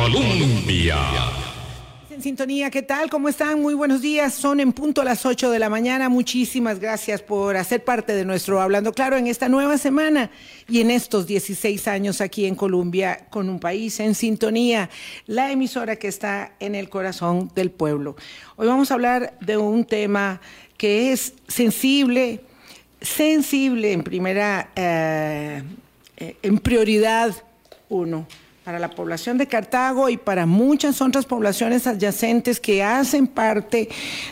Colombia. En sintonía, ¿qué tal? ¿Cómo están? Muy buenos días. Son en punto las 8 de la mañana. Muchísimas gracias por hacer parte de nuestro Hablando Claro en esta nueva semana y en estos 16 años aquí en Colombia con un país en sintonía, la emisora que está en el corazón del pueblo. Hoy vamos a hablar de un tema que es sensible, sensible en primera, eh, eh, en prioridad uno para la población de Cartago y para muchas otras poblaciones adyacentes que hacen parte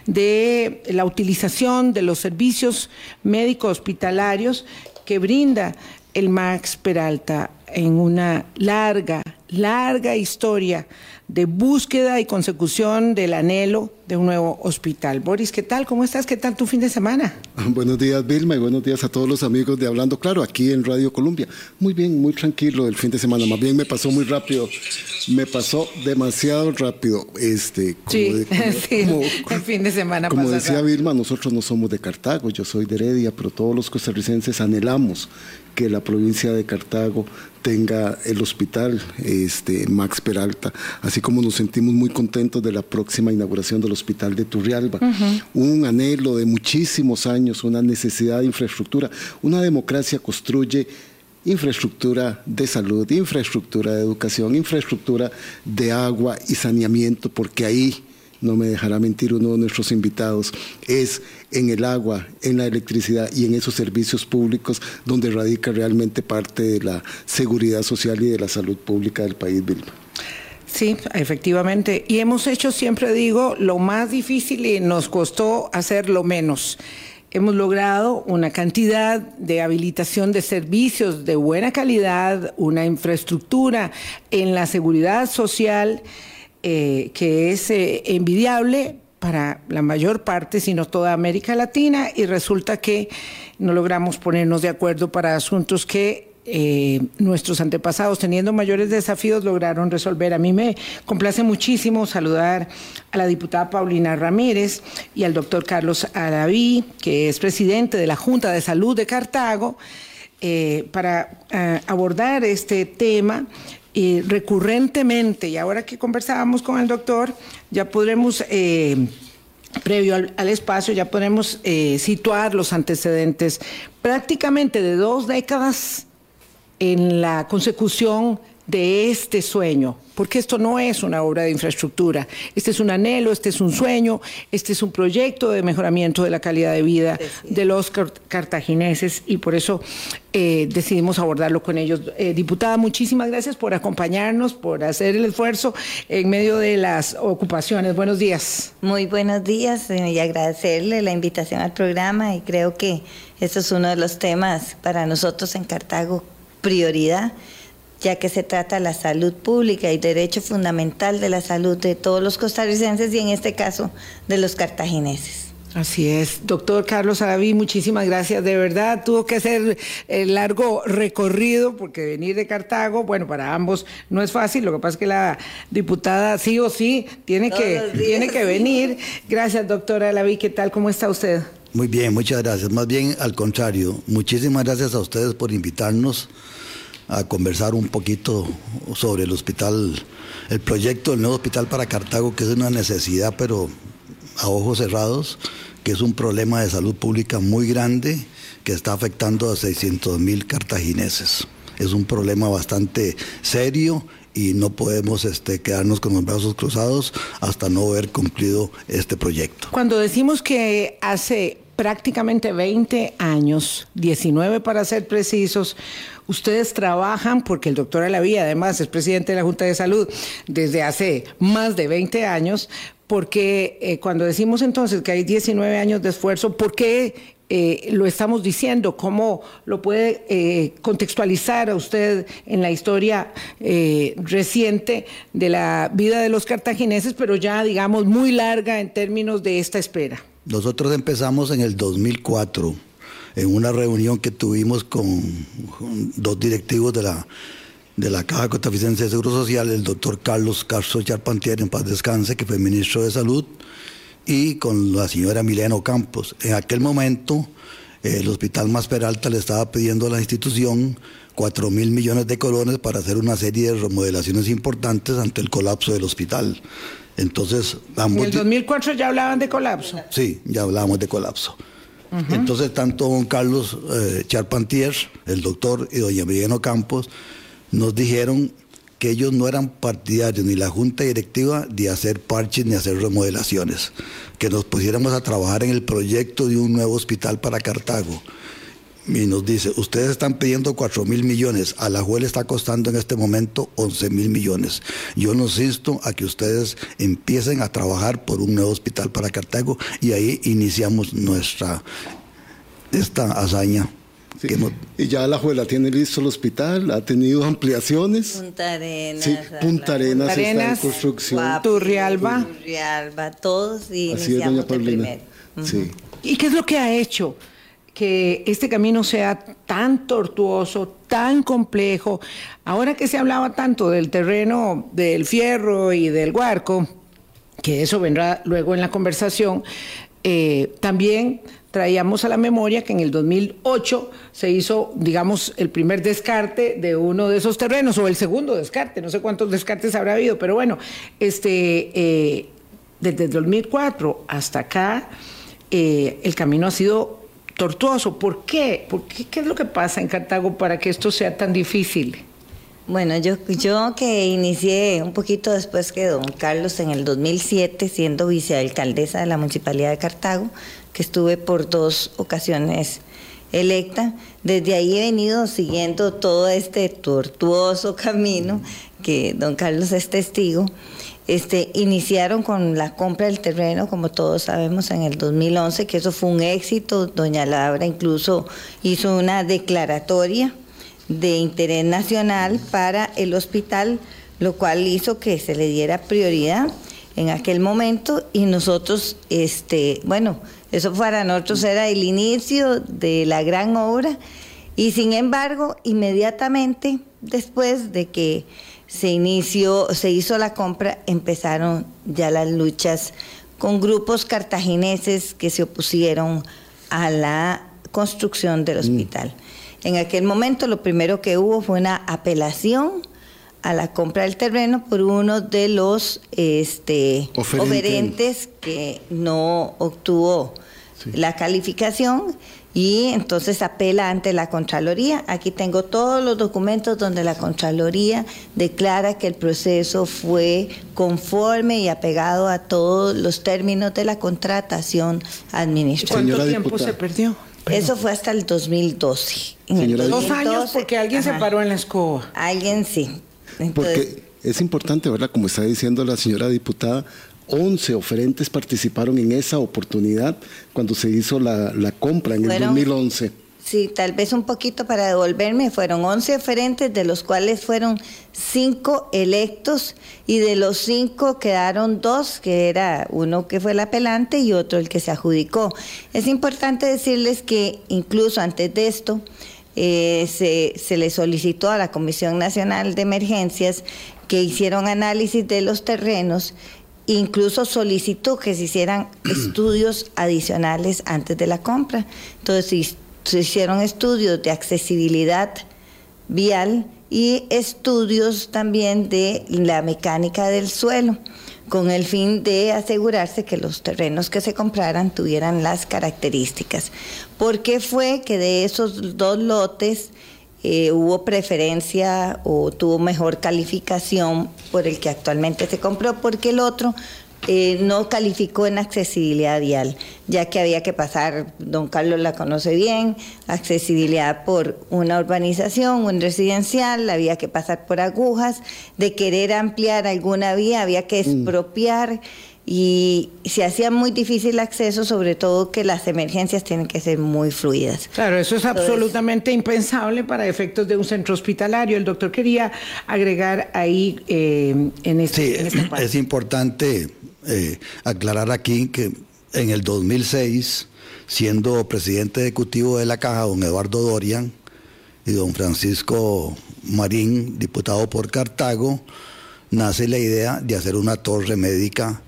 de la utilización de los servicios médicos hospitalarios que brinda el Max Peralta en una larga, larga historia de búsqueda y consecución del anhelo de un nuevo hospital. Boris, ¿qué tal? ¿Cómo estás? ¿Qué tal tu fin de semana? Buenos días, Vilma, y buenos días a todos los amigos de Hablando Claro, aquí en Radio Colombia. Muy bien, muy tranquilo el fin de semana. Más bien me pasó muy rápido. Me pasó demasiado rápido. Este, como sí, el fin de semana Como decía Vilma, nosotros no somos de Cartago, yo soy de Heredia, pero todos los costarricenses anhelamos que la provincia de Cartago tenga el hospital este, Max Peralta, así como nos sentimos muy contentos de la próxima inauguración del hospital de Turrialba. Un anhelo de muchísimos años, una necesidad de infraestructura. Una democracia construye infraestructura de salud, infraestructura de educación, infraestructura de agua y saneamiento, porque ahí no me dejará mentir uno de nuestros invitados, es en el agua, en la electricidad y en esos servicios públicos donde radica realmente parte de la seguridad social y de la salud pública del país, Vilma. Sí, efectivamente. Y hemos hecho, siempre digo, lo más difícil y nos costó hacer lo menos. Hemos logrado una cantidad de habilitación de servicios de buena calidad, una infraestructura en la seguridad social eh, que es eh, envidiable para la mayor parte, sino toda América Latina, y resulta que no logramos ponernos de acuerdo para asuntos que eh, nuestros antepasados, teniendo mayores desafíos, lograron resolver. A mí me complace muchísimo saludar a la diputada Paulina Ramírez y al doctor Carlos Araví, que es presidente de la Junta de Salud de Cartago, para abordar este tema recurrentemente, y ahora que conversábamos con el doctor, ya podremos, eh, previo al, espacio, ya podemos eh, situar los antecedentes prácticamente de dos décadas en la consecución de este sueño, porque esto no es una obra de infraestructura, este es un anhelo, este es un sueño, este es un proyecto de mejoramiento de la calidad de vida de los cartagineses y por eso eh, decidimos abordarlo con ellos. Eh, diputada, muchísimas gracias por acompañarnos, por hacer el esfuerzo en medio de las ocupaciones. Buenos días. Muy buenos días eh, y agradecerle la invitación al programa y creo que eso es uno de los temas para nosotros en Cartago prioridad ya que se trata de la salud pública y derecho fundamental de la salud de todos los costarricenses y en este caso de los cartagineses. Así es, doctor Carlos Araví, muchísimas gracias. De verdad, tuvo que hacer el largo recorrido porque venir de Cartago, bueno, para ambos no es fácil. Lo que pasa es que la diputada sí o sí tiene, que, tiene que venir. Gracias, doctora Araví. ¿Qué tal? ¿Cómo está usted? Muy bien, muchas gracias. Más bien al contrario, muchísimas gracias a ustedes por invitarnos a conversar un poquito sobre el hospital, el proyecto del nuevo hospital para Cartago, que es una necesidad, pero a ojos cerrados, que es un problema de salud pública muy grande que está afectando a 600 mil cartagineses. Es un problema bastante serio y no podemos este, quedarnos con los brazos cruzados hasta no haber cumplido este proyecto. Cuando decimos que hace prácticamente 20 años, 19 para ser precisos, ustedes trabajan, porque el doctor Alaví además es presidente de la Junta de Salud desde hace más de 20 años, porque eh, cuando decimos entonces que hay 19 años de esfuerzo, ¿por qué eh, lo estamos diciendo? ¿Cómo lo puede eh, contextualizar a usted en la historia reciente de la vida de los cartagineses, pero ya digamos muy larga en términos de esta espera? Nosotros empezamos en el 2004, en una reunión que tuvimos con, dos directivos de la, de la Caja Costarricense de Seguro Social, el doctor Carlos Castro Charpantier, en paz descanse, que fue ministro de Salud, y con la señora Mileno Campos. En aquel momento, el Hospital Más Peralta le estaba pidiendo a la institución 4 mil millones de colones para hacer una serie de remodelaciones importantes ante el colapso del hospital. Entonces, ambos... En el 2004 ya hablaban de colapso. Sí, ya hablábamos de colapso. Entonces, tanto don Carlos eh, Charpentier, el doctor, y doña Miguel Campos nos dijeron que ellos no eran partidarios ni la junta directiva de hacer parches ni hacer remodelaciones, que nos pusiéramos a trabajar en el proyecto de un nuevo hospital para Cartago. Y nos dice, ustedes están pidiendo 4 mil millones, a la juez le está costando en este momento 11 mil millones. Yo nos insto a que ustedes empiecen a trabajar por un nuevo hospital para Cartago y ahí iniciamos nuestra esta hazaña y ya la juela tiene listo el hospital, ha tenido ampliaciones. Punta Arenas. Sí, Punta Arenas, está en construcción. Turrialba. Turrialba, todos y Así es, doña Paulina. sí. ¿Y qué es lo que ha hecho? que este camino sea tan tortuoso, tan complejo. Ahora que se hablaba tanto del terreno del fierro y del huarco, que eso vendrá luego en la conversación, eh, también traíamos a la memoria que en el 2008 se hizo, digamos, el primer descarte de uno de esos terrenos, o el segundo descarte, no sé cuántos descartes habrá habido, pero bueno, este, eh, desde el 2004 hasta acá, eh, el camino ha sido tortuoso. ¿Por qué? ¿Por qué? ¿Qué es lo que pasa en Cartago para que esto sea tan difícil? Bueno, yo, yo que inicié un poquito después que don Carlos en el 2007 siendo vicealcaldesa de la Municipalidad de Cartago, que estuve por dos ocasiones electa. Desde ahí he venido siguiendo todo este tortuoso camino que don Carlos es testigo. Este, iniciaron con la compra del terreno, como todos sabemos, en el 2011, que eso fue un éxito. Doña Labra incluso hizo una declaratoria de interés nacional para el hospital, lo cual hizo que se le diera prioridad en aquel momento y nosotros, este, bueno, eso para nosotros era el inicio de la gran obra y sin embargo, inmediatamente después de que se inició, se hizo la compra, empezaron ya las luchas con grupos cartagineses que se opusieron a la construcción del mm. hospital. En aquel momento lo primero que hubo fue una apelación a la compra del terreno por uno de los este, oferentes que no obtuvo la calificación y entonces apela ante la Contraloría. Aquí tengo todos los documentos donde la Contraloría declara que el proceso fue conforme y apegado a todos los términos de la contratación administrativa. ¿Cuánto tiempo se perdió? Eso fue hasta el 2012. Dos años porque alguien se paró en la escoba. Alguien sí. Porque es importante, ¿verdad? Como está diciendo la señora diputada, 11 oferentes participaron en esa oportunidad cuando se hizo la, compra en el 2011. Sí, tal vez un poquito para devolverme, fueron 11 oferentes, de los cuales fueron 5 electos y de los 5 quedaron dos, que era uno que fue el apelante y otro el que se adjudicó. Es importante decirles que incluso antes de esto, eh, se, se le solicitó a la Comisión Nacional de Emergencias que hicieron análisis de los terrenos incluso solicitó que se hicieran estudios adicionales antes de la compra. Entonces se hicieron estudios de accesibilidad vial y estudios también de la mecánica del suelo con el fin de asegurarse que los terrenos que se compraran tuvieran las características. ¿Por qué fue que de esos dos lotes eh, hubo preferencia o tuvo mejor calificación por el que actualmente se compró? Porque el otro eh, no calificó en accesibilidad vial, ya que había que pasar, don Carlos la conoce bien, accesibilidad por una urbanización, un residencial, había que pasar por agujas, de querer ampliar alguna vía había que mm. expropiar. y se hacía muy difícil el acceso, sobre todo que las emergencias tienen que ser muy fluidas. Claro, eso es absolutamente impensable para efectos de un centro hospitalario. El doctor quería agregar ahí eh, en, este, sí, Es importante eh, aclarar aquí que en el 2006, siendo presidente ejecutivo de la Caja, don Eduardo Dorian y don Francisco Marín, diputado por Cartago, nace la idea de hacer una torre médica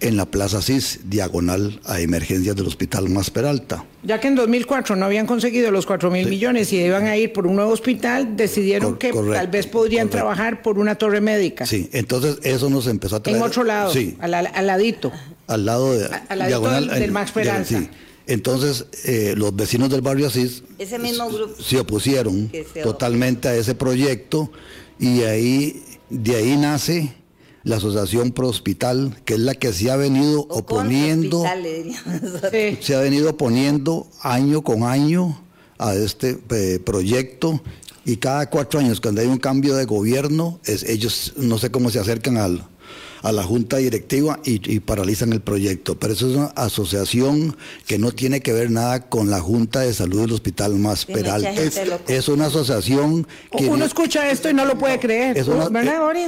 en la Plaza CIS, diagonal a emergencias del Hospital Más Peralta. Ya que en 2004 no habían conseguido los 4 mil millones y iban a ir por un nuevo hospital, decidieron que tal vez podrían trabajar por una torre médica. Sí, entonces eso nos empezó a traer. En otro lado, sí. al, ladito. Al lado de, al diagonal, del, Max Peralta. Sí. Entonces, eh, los vecinos del barrio Asís ese mismo grupo se opusieron totalmente a ese proyecto y ahí de ahí nace la Asociación Pro Hospital, que es la que se ha venido oponiendo, se ha venido oponiendo año con año a este eh, proyecto y cada cuatro años cuando hay un cambio de gobierno, es, ellos no sé cómo se acercan al, a la junta directiva y, paralizan el proyecto. Pero eso es una asociación que no tiene que ver nada con la Junta de Salud del Hospital Más Peralta. Es, una asociación que... Uno escucha esto y no lo puede creer. Es una,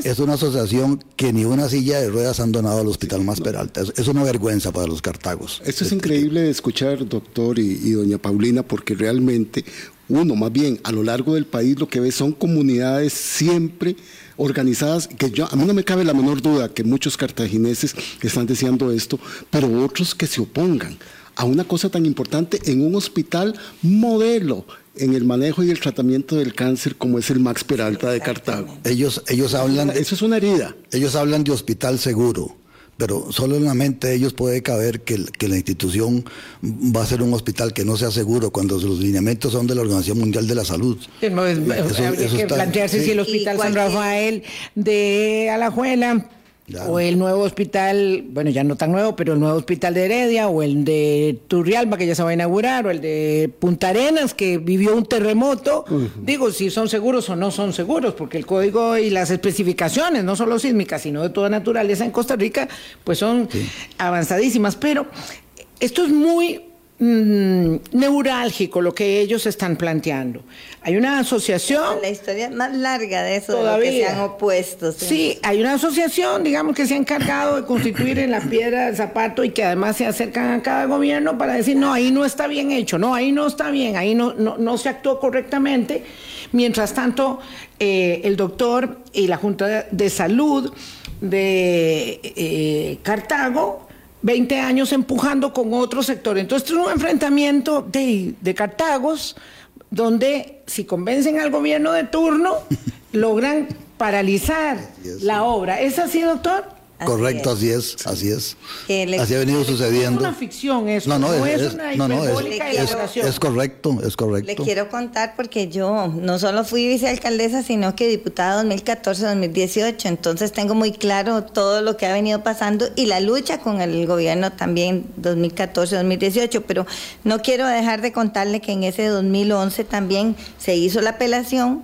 es una asociación que ni una silla de ruedas han donado al Hospital Más Peralta. Es, una vergüenza para los cartagos. Esto es increíble de escuchar, doctor y doña Paulina, porque realmente uno, más bien, a lo largo del país lo que ve son comunidades siempre organizadas, que yo, a mí no me cabe la menor duda que muchos cartagineses están deseando esto, pero otros que se opongan a una cosa tan importante en un hospital modelo en el manejo y el tratamiento del cáncer como es el Max Peralta de Cartago. Ellos, ellos hablan... Eso es una herida. Ellos hablan de hospital seguro pero solo en la mente de ellos puede caber que, la institución va a ser un hospital que no sea seguro cuando los lineamientos son de la Organización Mundial de la Salud. habría que plantearse si el Hospital San Rafael de Alajuela o el nuevo hospital, bueno, ya no tan nuevo, pero el nuevo hospital de Heredia, o el de Turrialba, que ya se va a inaugurar, o el de Punta Arenas, que vivió un terremoto. Digo, si son seguros o no son seguros, porque el código y las especificaciones, no solo sísmicas, sino de toda naturaleza en Costa Rica, pues son avanzadísimas. Pero esto es muy Mm, neurálgico lo que ellos están planteando. Hay una asociación. La historia más larga de eso, todavía. que se han opuesto. ¿sí? hay una asociación, digamos, que se ha encargado de constituir en la piedra del zapato y que además se acercan a cada gobierno para decir, no, ahí no está bien hecho, no, ahí no está bien, ahí no, no, se actuó correctamente. Mientras tanto, eh, el doctor y la Junta de Salud de eh, Cartago 20 años empujando con otro sector. Entonces, es un enfrentamiento de, de Cartagos, donde si convencen al gobierno de turno, logran paralizar la obra. ¿Es así, doctor? Correcto, así es, así es. así ha venido sucediendo. Es una ficción eso, no, no, es, una no, no, es, correcto, es correcto. Le quiero contar porque yo no solo fui vicealcaldesa, sino que diputada 2014-2018, entonces tengo muy claro todo lo que ha venido pasando y la lucha con el gobierno también 2014-2018, pero no quiero dejar de contarle que en ese 2011 también se hizo la apelación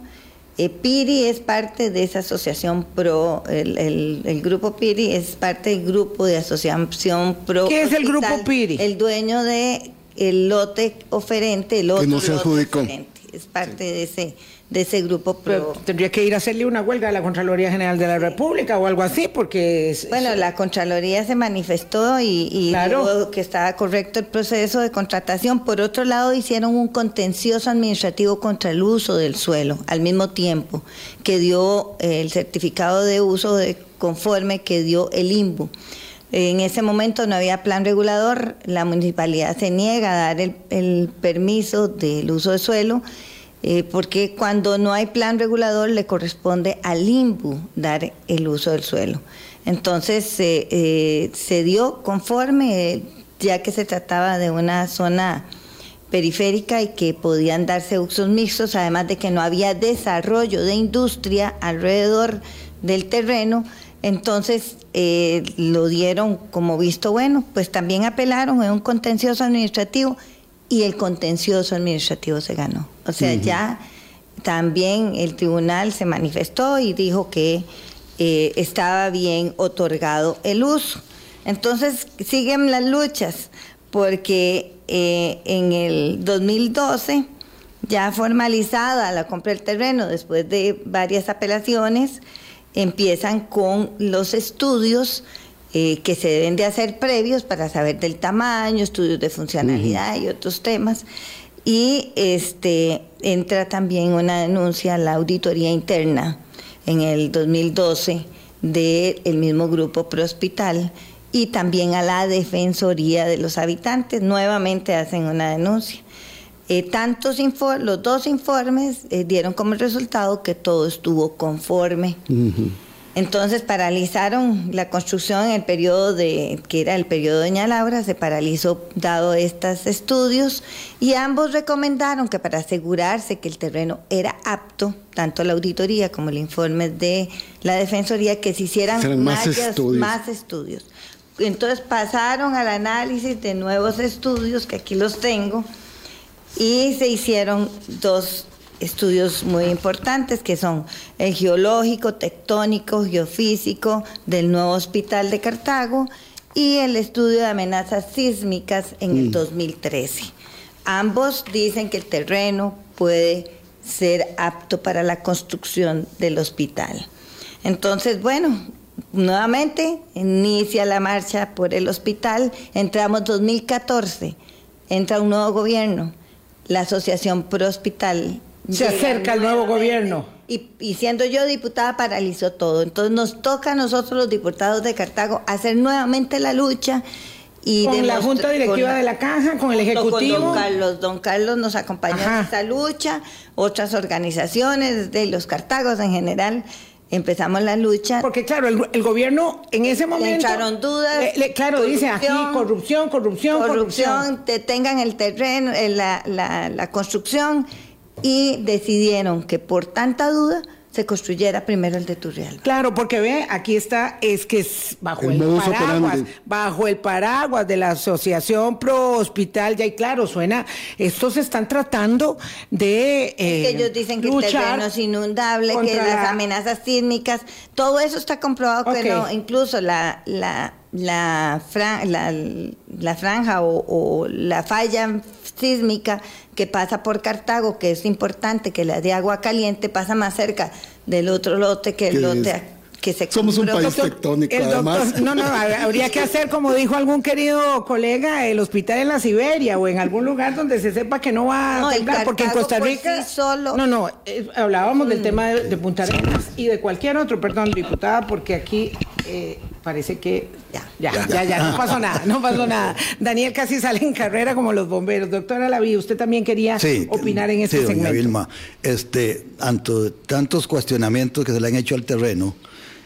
eh, PIRI es parte de esa asociación pro, el, grupo PIRI es parte del grupo de asociación pro. ¿Qué es el grupo PIRI? El dueño de el lote oferente, el otro que no se adjudicó. es parte de ese de ese grupo Pero tendría que ir a hacerle una huelga a la Contraloría General de la República o algo así, porque... bueno, la Contraloría se manifestó y, y dijo que estaba correcto el proceso de contratación. Por otro lado, hicieron un contencioso administrativo contra el uso del suelo, al mismo tiempo que dio eh, el certificado de uso de conforme que dio el IMBU. En ese momento no había plan regulador, la municipalidad se niega a dar el, el permiso del uso de suelo eh, porque cuando no hay plan regulador le corresponde al INBU dar el uso del suelo. Entonces eh, se dio conforme, ya que se trataba de una zona periférica y que podían darse usos mixtos, además de que no había desarrollo de industria alrededor del terreno, entonces eh, lo dieron como visto bueno, pues también apelaron en un contencioso administrativo y el contencioso administrativo se ganó. O sea, ya también el tribunal se manifestó y dijo que eh, estaba bien otorgado el uso. Entonces siguen las luchas, porque eh, en el 2012, ya formalizada la compra del terreno, después de varias apelaciones, empiezan con los estudios eh, que se deben de hacer previos para saber del tamaño, estudios de funcionalidad y otros temas. Y este entra también una denuncia a la auditoría interna en el 2012 del mismo grupo Prohospital y también a la Defensoría de los Habitantes. Nuevamente hacen una denuncia. Eh, tantos los dos informes eh, dieron como resultado que todo estuvo conforme. Entonces paralizaron la construcción en el periodo de, que era el periodo de Doña Laura, se paralizó dado estos estudios y ambos recomendaron que para asegurarse que el terreno era apto, tanto la auditoría como el informe de la Defensoría, que se hicieran más, estudios. más estudios. Entonces pasaron al análisis de nuevos estudios, que aquí los tengo, y se hicieron dos estudios muy importantes que son el geológico, tectónico, geofísico del nuevo hospital de Cartago y el estudio de amenazas sísmicas en el 2013. Mm. Ambos dicen que el terreno puede ser apto para la construcción del hospital. Entonces, bueno, nuevamente inicia la marcha por el hospital, entramos 2014, entra un nuevo gobierno, la Asociación Pro Hospital se acerca el nuevo gobierno. Y, siendo yo diputada paralizó todo. Entonces nos toca a nosotros los diputados de Cartago hacer nuevamente la lucha. Y con la Junta Directiva de la Caja, con el Ejecutivo. Con don Carlos, don Carlos nos acompañó en esta lucha, otras organizaciones de los Cartagos en general empezamos la lucha. Porque claro, el, gobierno en ese momento... echaron dudas. claro, dice aquí corrupción, corrupción, corrupción. Corrupción, detengan el terreno, eh, la, la, la construcción y decidieron que por tanta duda se construyera primero el de Turrial. Claro, porque ve, aquí está, es que es bajo el, paraguas, bajo el paraguas de la Asociación Pro Hospital, ya y claro, suena, estos están tratando de que ellos dicen que el terreno es inundable, que las amenazas sísmicas, todo eso está comprobado que no, incluso la, la la, la, franja o, la falla sísmica que pasa por Cartago, que es importante, que la de agua caliente pasa más cerca del otro lote que el lote que se Somos un país tectónico, además. no, no, habría que hacer, como dijo algún querido colega, el hospital en la Siberia o en algún lugar donde se sepa que no va a temblar, porque en Costa Rica... solo... No, no, eh, hablábamos del mm. tema de, Punta Arenas y de cualquier otro, perdón, diputada, porque aquí eh, parece que ya, ya, ya, ya, no pasó nada, no pasó nada. Daniel casi sale en carrera como los bomberos. Doctora Laví, usted también quería opinar en este sí, segmento. Vilma, este, ante tantos cuestionamientos que se le han hecho al terreno,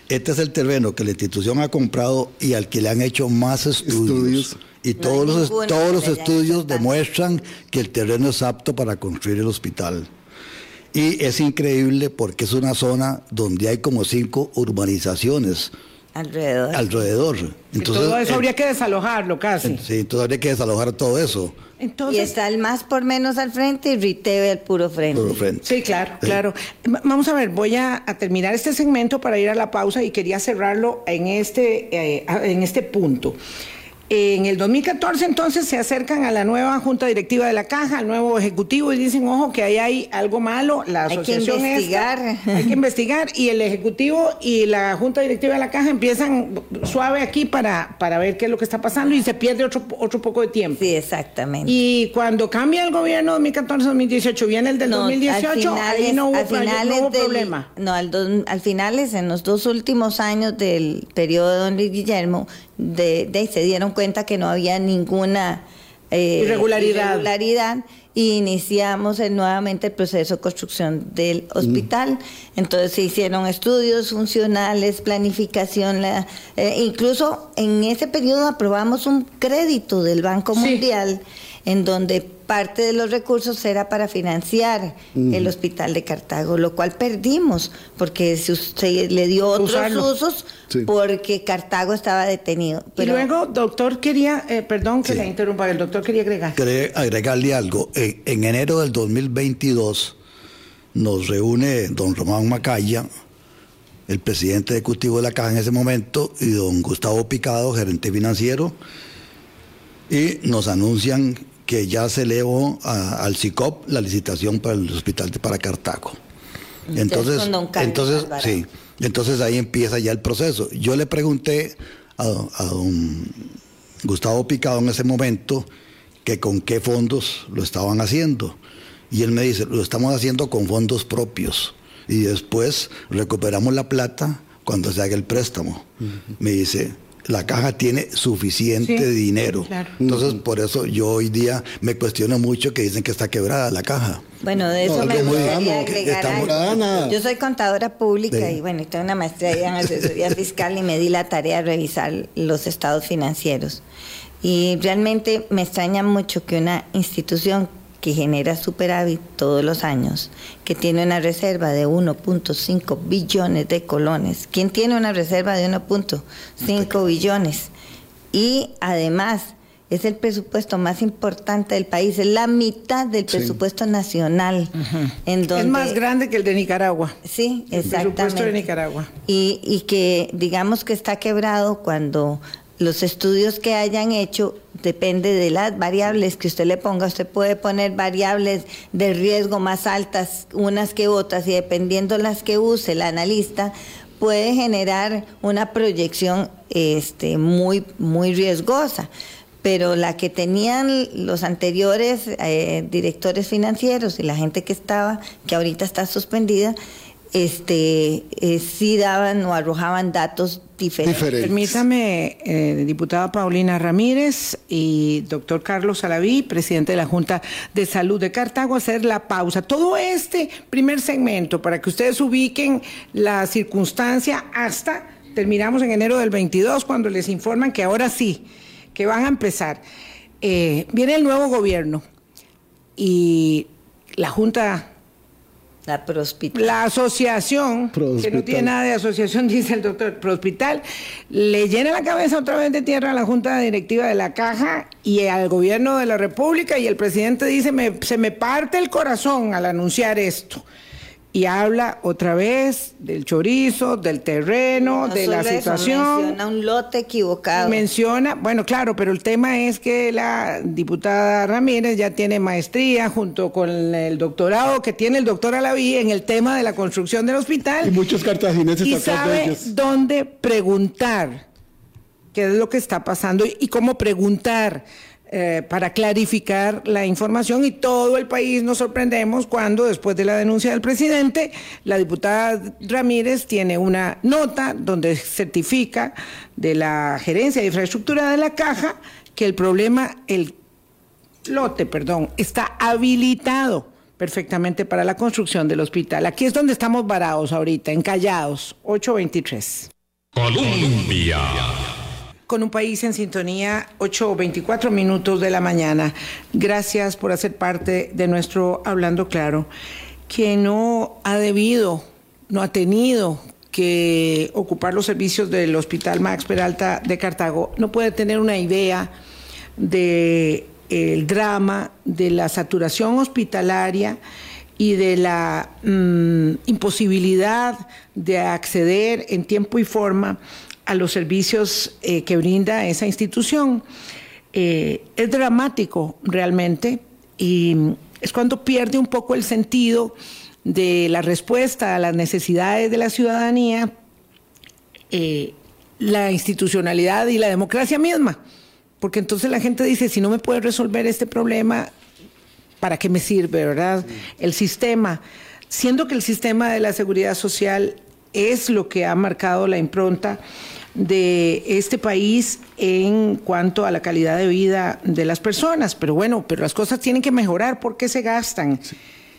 este es el terreno que la institución ha comprado y al que le han hecho más estudios. Y todos, los, todos los estudios demuestran que el terreno es apto para construir el hospital. Y es increíble porque es una zona donde hay como cinco urbanizaciones Alrededor. Alrededor. Entonces, todo eso habría que desalojarlo casi. Sí, todo habría que desalojar todo eso. Entonces, y está el más por menos al frente y Riteve el puro frente. Puro frente. Sí, claro, claro. Vamos a ver, voy a, terminar este segmento para ir a la pausa y quería cerrarlo en este, eh, en este punto. En el 2014 entonces se acercan a la nueva junta directiva de la caja, al nuevo ejecutivo y dicen, ojo, que ahí hay algo malo, la asociación hay que investigar. hay que investigar y el ejecutivo y la junta directiva de la caja empiezan suave aquí para, para ver qué es lo que está pasando y se pierde otro, otro poco de tiempo. Sí, exactamente. Y cuando cambia el gobierno 2014-2018, viene el del 2018, ahí no hubo, problema. No, al, al finales, en los dos últimos años del periodo de don Luis Guillermo, de, se dieron cuenta que no había ninguna eh, irregularidad. y iniciamos nuevamente el proceso de construcción del hospital. Entonces se hicieron estudios funcionales, planificación, la, eh, incluso en ese periodo aprobamos un crédito del Banco Mundial en donde parte de los recursos era para financiar el hospital de Cartago, lo cual perdimos porque se, le dio otros usos porque Cartago estaba detenido. Y luego, doctor, quería, eh, perdón que le interrumpa, el doctor quería agregar. Quería agregarle algo. En, en, enero del 2022 nos reúne don Román Macaya, el presidente ejecutivo de la Caja en ese momento, y don Gustavo Picado, gerente financiero, y nos anuncian que ya se elevó al CICOP la licitación para el hospital de para Cartago. Entonces, entonces, sí, entonces ahí empieza ya el proceso. Yo le pregunté a, don Gustavo Picado en ese momento que con qué fondos lo estaban haciendo. Y él me dice, lo estamos haciendo con fondos propios. Y después recuperamos la plata cuando se haga el préstamo. Me dice, la caja tiene suficiente dinero. Entonces, por eso yo hoy día me cuestiono mucho que dicen que está quebrada la caja. Bueno, de eso me gustaría agregar Yo soy contadora pública y bueno, tengo una maestría en asesoría fiscal y me di la tarea de revisar los estados financieros. Y realmente me extraña mucho que una institución que genera superávit todos los años, que tiene una reserva de 1.5 billones de colones. ¿Quién tiene una reserva de 1.5 billones? Y además es el presupuesto más importante del país, es la mitad del presupuesto nacional. es más grande que el de Nicaragua. Sí, exactamente. El presupuesto de Nicaragua. Y, y que digamos que está quebrado cuando los estudios que hayan hecho depende de las variables que usted le ponga. Usted puede poner variables de riesgo más altas unas que otras y dependiendo las que use el analista puede generar una proyección este, muy, muy riesgosa. Pero la que tenían los anteriores eh, directores financieros y la gente que estaba, que ahorita está suspendida, este, eh, sí daban o arrojaban datos diferentes. Permítame, eh, diputada Paulina Ramírez y doctor Carlos Salaví, presidente de la Junta de Salud de Cartago, hacer la pausa. Todo este primer segmento para que ustedes ubiquen la circunstancia hasta terminamos en enero del 22 cuando les informan que ahora sí, que van a empezar. Eh, viene el nuevo gobierno y la Junta la Prospital. La asociación, que no tiene nada de asociación, dice el doctor Prospital, le llena la cabeza otra vez de tierra a la Junta Directiva de la Caja y al gobierno de la República y el presidente dice, se me parte el corazón al anunciar esto y habla otra vez del chorizo, del terreno, de la situación. menciona un lote equivocado. Menciona, bueno, claro, pero el tema es que la diputada Ramírez ya tiene maestría junto con el doctorado que tiene el doctor Alaví en el tema de la construcción del hospital. Y muchos cartagineses y sabe dónde preguntar qué es lo que está pasando y cómo preguntar. Eh, para clarificar la información y todo el país nos sorprendemos cuando después de la denuncia del presidente, la diputada Ramírez tiene una nota donde certifica de la gerencia de infraestructura de la caja que el problema, el lote, perdón, está habilitado perfectamente para la construcción del hospital. Aquí es donde estamos varados ahorita, encallados, 823. Colombia con un país en sintonía, 8 o 24 minutos de la mañana. Gracias por hacer parte de nuestro Hablando Claro, que no ha debido, no ha tenido que ocupar los servicios del Hospital Max Peralta de Cartago, no puede tener una idea del el drama de la saturación hospitalaria y de la mm, imposibilidad de acceder en tiempo y forma a los servicios eh, que brinda esa institución. Eh, es dramático realmente y es cuando pierde un poco el sentido de la respuesta a las necesidades de la ciudadanía, eh, la institucionalidad y la democracia misma. Porque entonces la gente dice, si no me puede resolver este problema, ¿para qué me sirve, verdad? El sistema, siendo que el sistema de la seguridad social es lo que ha marcado la impronta de este país en cuanto a la calidad de vida de las personas. Pero bueno, pero las cosas tienen que mejorar porque se gastan.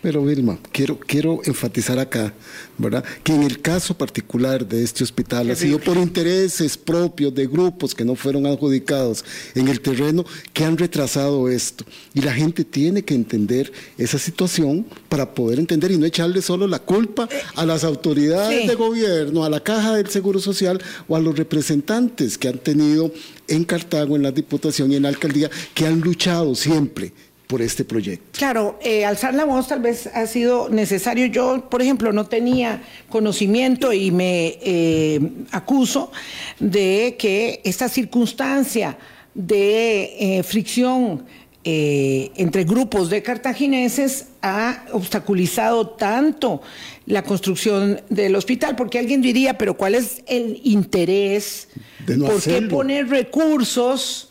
Pero Vilma, quiero, quiero enfatizar acá, ¿verdad? Que en el caso particular de este hospital ha sido por intereses propios de grupos que no fueron adjudicados en el terreno que han retrasado esto. Y la gente tiene que entender esa situación para poder entender y no echarle solo la culpa a las autoridades de gobierno, a la Caja del Seguro Social o a los representantes que han tenido en Cartago, en la Diputación y en la Alcaldía, que han luchado siempre por este proyecto. Claro, eh, alzar la voz tal vez ha sido necesario. Yo, por ejemplo, no tenía conocimiento y me eh, acuso de que esta circunstancia de eh, fricción entre grupos de cartagineses ha obstaculizado tanto la construcción del hospital, porque alguien diría, pero ¿cuál es el interés? De ¿Por qué poner recursos?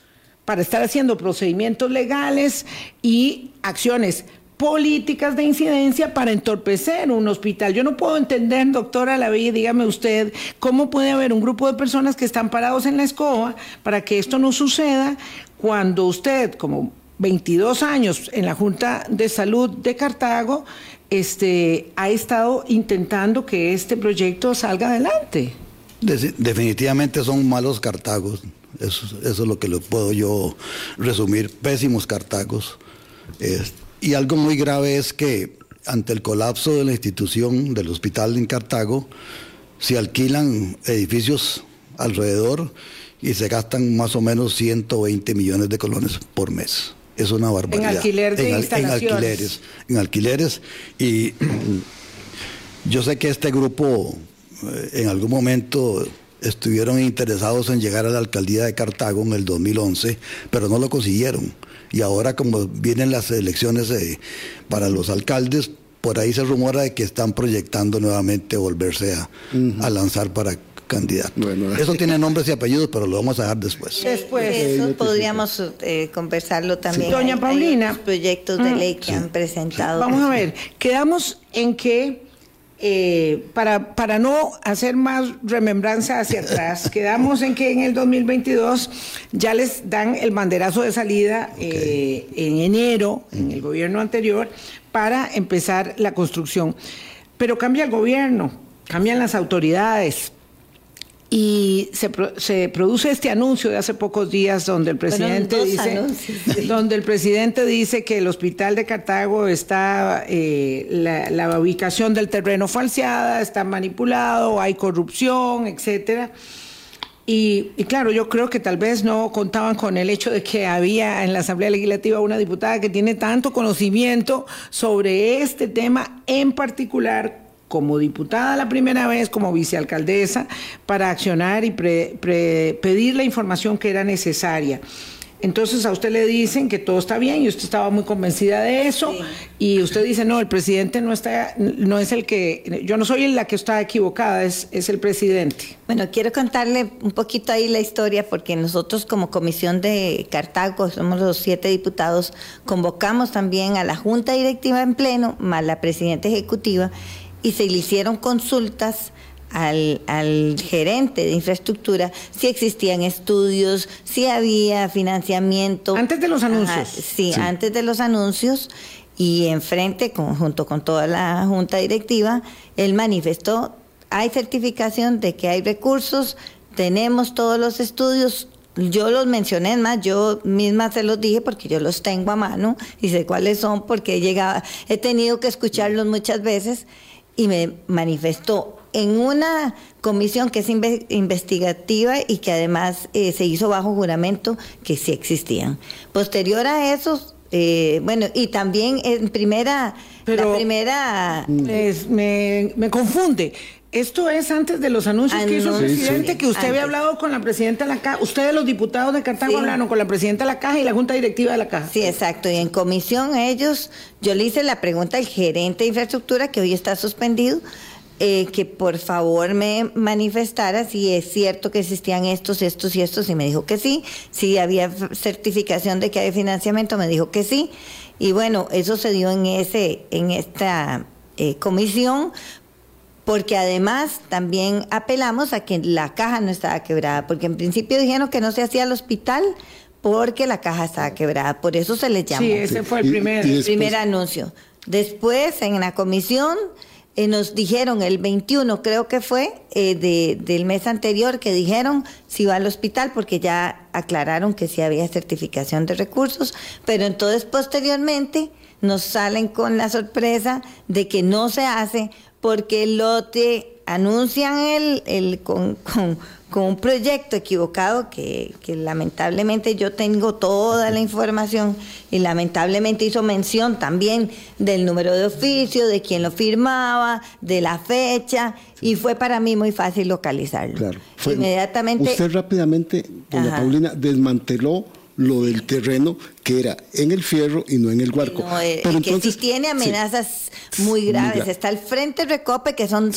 Para estar haciendo procedimientos legales y acciones políticas de incidencia para entorpecer un hospital. Yo no puedo entender, doctora Lavilla, dígame usted, cómo puede haber un grupo de personas que están parados en la escoba para que esto no suceda cuando usted, como 22 años en la Junta de Salud de Cartago, este, ha estado intentando que este proyecto salga adelante. Definitivamente son malos Cartagos. Eso, es lo que lo puedo yo resumir. Pésimos Cartagos. y algo muy grave es que ante el colapso de la institución del hospital en Cartago, se alquilan edificios alrededor y se gastan más o menos 120 millones de colones por mes. Es una barbaridad. En alquiler de en, instalaciones. en alquileres. En alquileres. Y yo sé que este grupo eh, en algún momento estuvieron interesados en llegar a la alcaldía de Cartago en el 2011, pero no lo consiguieron. Y ahora como vienen las elecciones eh, para los alcaldes, por ahí se rumora de que están proyectando nuevamente volverse a, lanzar para candidato. Eso tiene nombres y apellidos, pero lo vamos a dejar después. Después. Eso podríamos eh, conversarlo también. Doña Paulina. proyectos de ley que han presentado. Vamos a ver, quedamos en que eh, para, para no hacer más remembranza hacia atrás, quedamos en que en el 2022 ya les dan el banderazo de salida eh, en enero, en el gobierno anterior, para empezar la construcción. Pero cambia el gobierno, cambian las autoridades, y se, se, produce este anuncio de hace pocos días donde el presidente dice donde el presidente dice que el hospital de Cartago está eh, la, ubicación del terreno falseada, está manipulado, hay corrupción, etcétera. Y, y, claro, yo creo que tal vez no contaban con el hecho de que había en la Asamblea Legislativa una diputada que tiene tanto conocimiento sobre este tema en particular como diputada la primera vez, como vicealcaldesa, para accionar y pedir la información que era necesaria. Entonces a usted le dicen que todo está bien y usted estaba muy convencida de eso y usted dice, no, el presidente no está, no es el que, yo no soy la que está equivocada, es, es el presidente. Bueno, quiero contarle un poquito ahí la historia porque nosotros como comisión de Cartago, somos los siete diputados, convocamos también a la Junta Directiva en pleno, más la Presidenta Ejecutiva y se le hicieron consultas al, gerente de infraestructura si existían estudios, si había financiamiento. Antes de los anuncios. sí, antes de los anuncios. Y enfrente, junto con toda la junta directiva, él manifestó, hay certificación de que hay recursos, tenemos todos los estudios, yo los mencioné, más, yo misma se los dije porque yo los tengo a mano y sé cuáles son porque he llegado, he tenido que escucharlos muchas veces y me manifestó en una comisión que es investigativa y que además eh, se hizo bajo juramento que sí existían. Posterior a eso, eh, bueno, y también en primera, la primera... me, me confunde. Esto es antes de los anuncios que hizo el presidente, que usted había hablado con la presidenta de la Caja. Ustedes, los diputados de Cartago, hablaron con la presidenta de la Caja y la Junta Directiva de la Caja. Sí, exacto. Y en comisión ellos, yo le hice la pregunta al gerente de infraestructura, que hoy está suspendido, eh, que por favor me manifestara si es cierto que existían estos, estos y estos, y me dijo que sí. Si había certificación de que hay financiamiento, me dijo que sí. Y bueno, eso se dio en, ese, en esta eh, comisión porque además también apelamos a que la caja no estaba quebrada, porque en principio dijeron que no se hacía el hospital porque la caja estaba quebrada, por eso se les llamó. Sí, ese fue el primer, primer anuncio. Después, en la comisión, eh, nos dijeron el 21, creo que fue, eh, del mes anterior, que dijeron si va al hospital, porque ya aclararon que sí había certificación de recursos, pero entonces posteriormente nos salen con la sorpresa de que no se hace porque el lote anuncian el, el con, con, un proyecto equivocado que, que, lamentablemente yo tengo toda la información y lamentablemente hizo mención también del número de oficio, de quién lo firmaba, de la fecha y fue para mí muy fácil localizarlo. Claro. Inmediatamente. Usted rápidamente, doña Paulina, desmanteló lo del terreno que era en el fierro y no en el huarco. No, eh, Pero que sí tiene amenazas muy graves. Está el Frente Recope, que son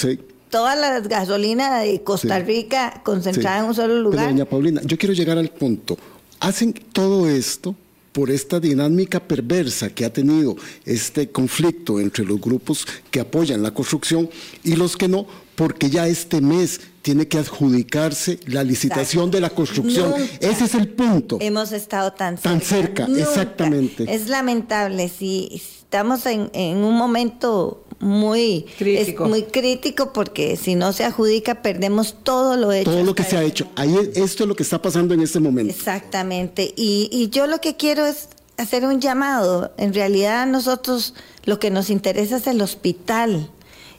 todas las gasolinas de Costa Rica concentradas en un solo lugar. Pero doña Paulina, yo quiero llegar al punto. Hacen todo esto por esta dinámica perversa que ha tenido este conflicto entre los grupos que apoyan la construcción y los que no, porque ya este mes tiene que adjudicarse la licitación de la construcción. Ese es el punto. Hemos estado tan cerca. Tan cerca, exactamente. Es lamentable, si estamos en, en un momento muy crítico. muy crítico porque si no se adjudica perdemos todo lo hecho. Todo lo que se ha hecho. Ahí esto es lo que está pasando en este momento. Exactamente. Y, y yo lo que quiero es hacer un llamado. En realidad nosotros lo que nos interesa es el hospital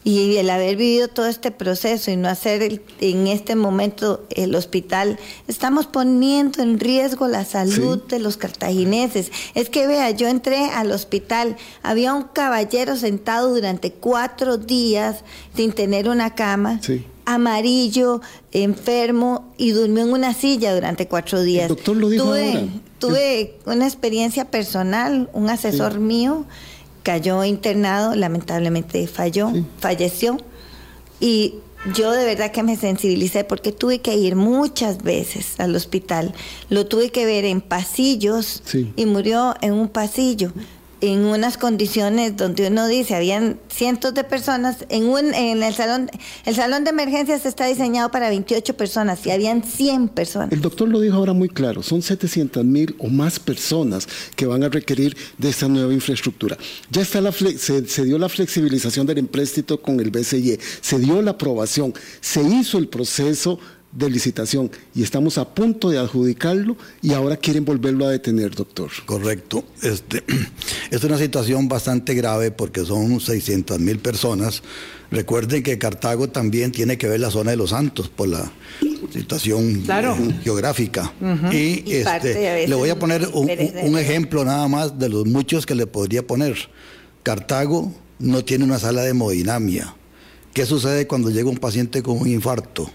y el haber vivido todo este proceso y no hacer en este momento el hospital, estamos poniendo en riesgo la salud de los cartagineses. Es que vea, yo entré al hospital, había un caballero sentado durante cuatro días sin tener una cama. amarillo, enfermo y durmió en una silla durante cuatro días. doctor lo dijo tuve, tuve una experiencia personal, un asesor mío cayó internado, lamentablemente falló, falleció. Y yo de verdad que me sensibilicé porque tuve que ir muchas veces al hospital. Lo tuve que ver en pasillos y murió en un pasillo en unas condiciones donde uno dice, habían cientos de personas, en, un, en el salón, el salón de emergencias está diseñado para 28 personas y habían 100 personas. El doctor lo dijo ahora muy claro, son 700 mil o más personas que van a requerir de esta nueva infraestructura. Ya está la se, se dio la flexibilización del empréstito con el BCE, se dio la aprobación, se hizo el proceso de licitación y estamos a punto de adjudicarlo y ahora quieren volverlo a detener, doctor. Correcto. Este, es una situación bastante grave porque son 600 mil personas. Recuerden que Cartago también tiene que ver la zona de los Santos por la situación geográfica. Y, este, le voy a poner un, un ejemplo nada más de los muchos que le podría poner. Cartago no tiene una sala de hemodinamia. ¿Qué sucede cuando llega un paciente con un infarto?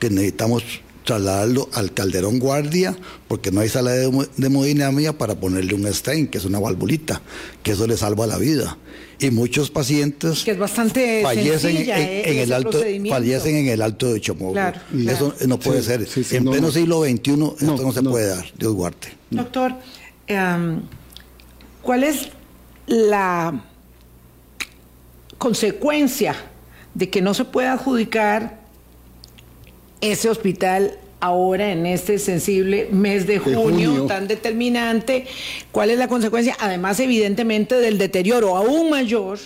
Que necesitamos trasladarlo al Calderón Guardia porque no hay sala de, hemodinamia para ponerle un stent, que es una valvulita, que eso le salva la vida. Y muchos pacientes que es bastante fallecen, en, ¿eh? el alto, fallecen en el alto de Chomogui. eso no puede ser. en pleno siglo XXI esto no se puede dar, Dios guarde. Doctor, em, ¿cuál es la consecuencia de que no se pueda adjudicar ese hospital ahora en este sensible mes de junio, tan determinante, cuál es la consecuencia, además evidentemente del deterioro aún mayor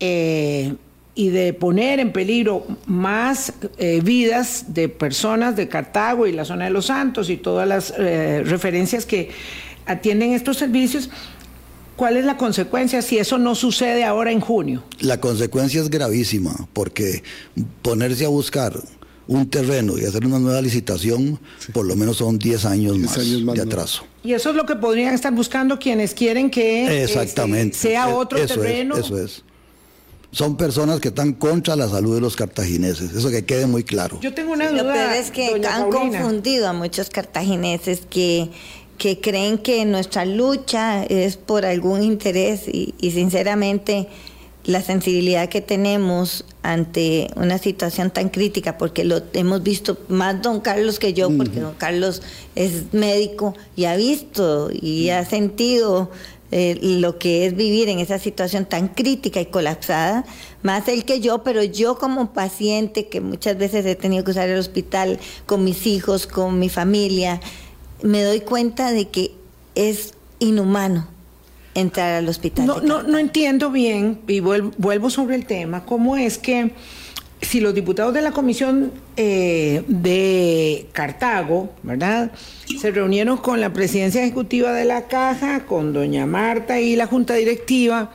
eh, y de poner en peligro más eh, vidas de personas de Cartago y la zona de los Santos y todas las eh, referencias que atienden estos servicios. ¿Cuál es la consecuencia si eso no sucede ahora en junio? La consecuencia es gravísima, porque ponerse a buscar un terreno y hacer una nueva licitación, por lo menos son 10 años, más, de atraso. Y eso es lo que podrían estar buscando quienes quieren que este, sea otro eso terreno. Es, eso es. Son personas que están contra la salud de los cartagineses, eso que quede muy claro. Yo tengo una duda. Lo peor es que han confundido a muchos cartagineses que, que creen que nuestra lucha es por algún interés y, y sinceramente la sensibilidad que tenemos ante una situación tan crítica, porque lo hemos visto más don Carlos que yo, porque don Carlos es médico y ha visto y ha sentido eh, lo que es vivir en esa situación tan crítica y colapsada, más él que yo, pero yo como paciente que muchas veces he tenido que usar el hospital con mis hijos, con mi familia, me doy cuenta de que es inhumano entrar al hospital. No, no, no entiendo bien, y vuelvo, sobre el tema, cómo es que si los diputados de la Comisión eh, de Cartago, ¿verdad? Se reunieron con la presidencia ejecutiva de la Caja, con doña Marta y la Junta Directiva,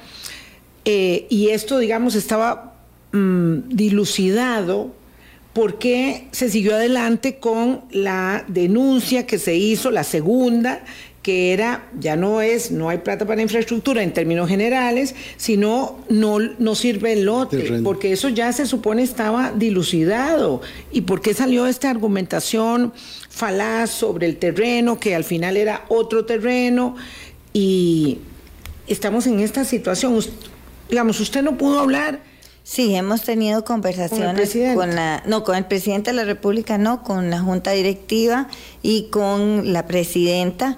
eh, y esto, digamos, estaba mm, dilucidado ¿por qué se siguió adelante con la denuncia que se hizo, la segunda, que era, ya no es, no hay plata para infraestructura en términos generales, sino no, no sirve el lote, porque eso ya se supone estaba dilucidado. ¿Y por qué salió esta argumentación falaz sobre el terreno, que al final era otro terreno? Y estamos en esta situación. Digamos, usted no pudo hablar Sí, hemos tenido conversaciones ¿Con, la, no, con el presidente de la República, no, con la Junta Directiva y con la presidenta.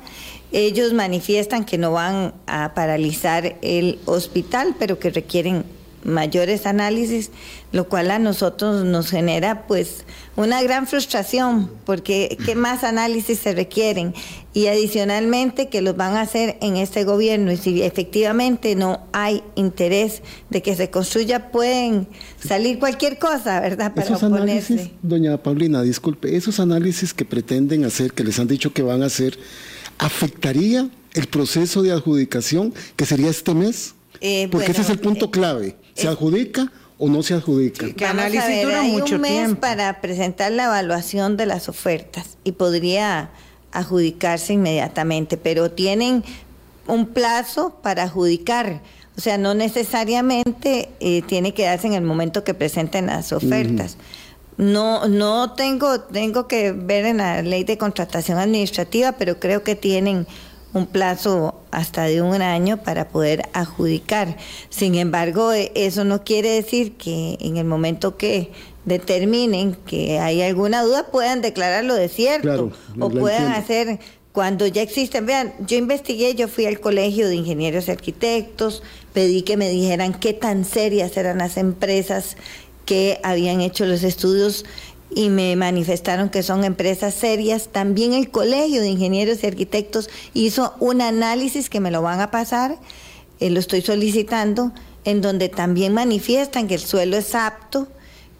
Ellos manifiestan que no van a paralizar el hospital, pero que requieren mayores análisis, lo cual a nosotros nos genera pues una gran frustración, porque qué más análisis se requieren y adicionalmente que los van a hacer en este gobierno y si efectivamente no hay interés de que se construya pueden salir cualquier cosa, ¿verdad? Para esos análisis, doña Paulina, disculpe, esos análisis que pretenden hacer, que les han dicho que van a hacer, ¿afectaría el proceso de adjudicación que sería este mes? Eh, porque ese es el punto eh, clave. ¿Se adjudica o no se adjudica? Sí, Vamos a ver, hay un mes para presentar la evaluación de las ofertas y podría adjudicarse inmediatamente, pero tienen un plazo para adjudicar. O sea, no necesariamente eh, tiene que darse en el momento que presenten las ofertas. No, no tengo, tengo que ver en la ley de contratación administrativa, pero creo que tienen un plazo hasta de un año para poder adjudicar. Sin embargo, e, eso no quiere decir que en el momento que determinen que hay alguna duda puedan declararlo de cierto o puedan hacer cuando ya existen. Vean, yo investigué, yo fui al Colegio de Ingenieros y Arquitectos, pedí que me dijeran qué tan serias eran las empresas que habían hecho los estudios y me manifestaron que son empresas serias. También el Colegio de Ingenieros y Arquitectos hizo un análisis que me lo van a pasar, eh, lo estoy solicitando, en donde también manifiestan que el suelo es apto,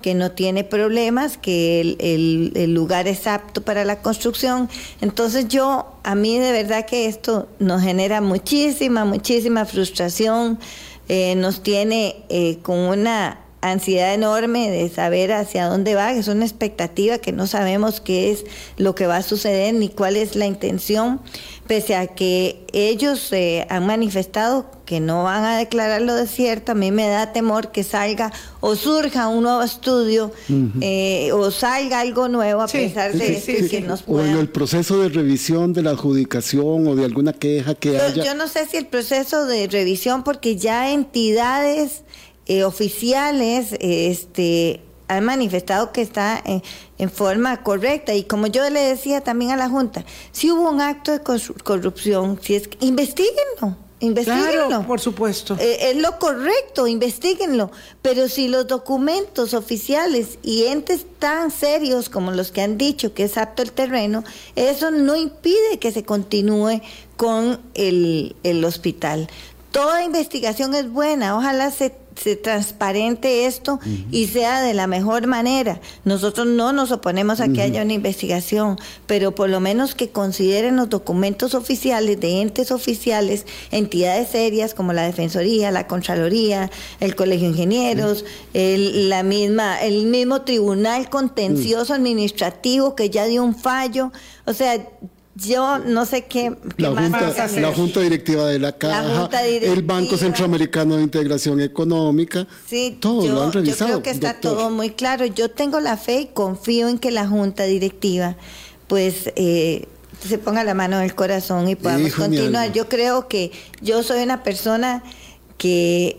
que no tiene problemas, que el, lugar es apto para la construcción. Entonces yo, a mí de verdad que esto nos genera muchísima, muchísima frustración, eh, nos tiene eh, con una ansiedad enorme de saber hacia dónde va, es una expectativa que no sabemos qué es lo que va a suceder ni cuál es la intención, pese a que ellos eh, han manifestado que no van a declararlo desierto, a mí me da temor que salga o surja un nuevo estudio eh, o salga algo nuevo a pesar de que nos puedan... O en el proceso de revisión de la adjudicación o de alguna queja que haya... Yo no sé si el proceso de revisión, porque ya entidades eh, oficiales este, han manifestado que está en, forma correcta. Y como yo le decía también a la Junta, si hubo un acto de corrupción, si es investiguenlo. Investíguenlo. por supuesto. Eh, es lo correcto, investiguenlo. Pero si los documentos oficiales y entes tan serios como los que han dicho que es apto el terreno, eso no impide que se continúe con el, el hospital. Toda investigación es buena, ojalá se se transparente esto y sea de la mejor manera. Nosotros no nos oponemos a que haya una investigación, pero por lo menos que consideren los documentos oficiales de entes oficiales, entidades serias como la Defensoría, la Contraloría, el Colegio de Ingenieros, el, la misma, el mismo Tribunal Contencioso Administrativo que ya dio un fallo. O sea, yo no sé qué, la, junta, la junta Directiva de la Caja, el Banco Centroamericano de Integración Económica, sí, todo lo han revisado. Yo creo que está todo muy claro. Yo tengo la fe y confío en que la Junta Directiva, pues, eh, se ponga la mano en el corazón y podamos continuar. Yo creo que yo soy una persona que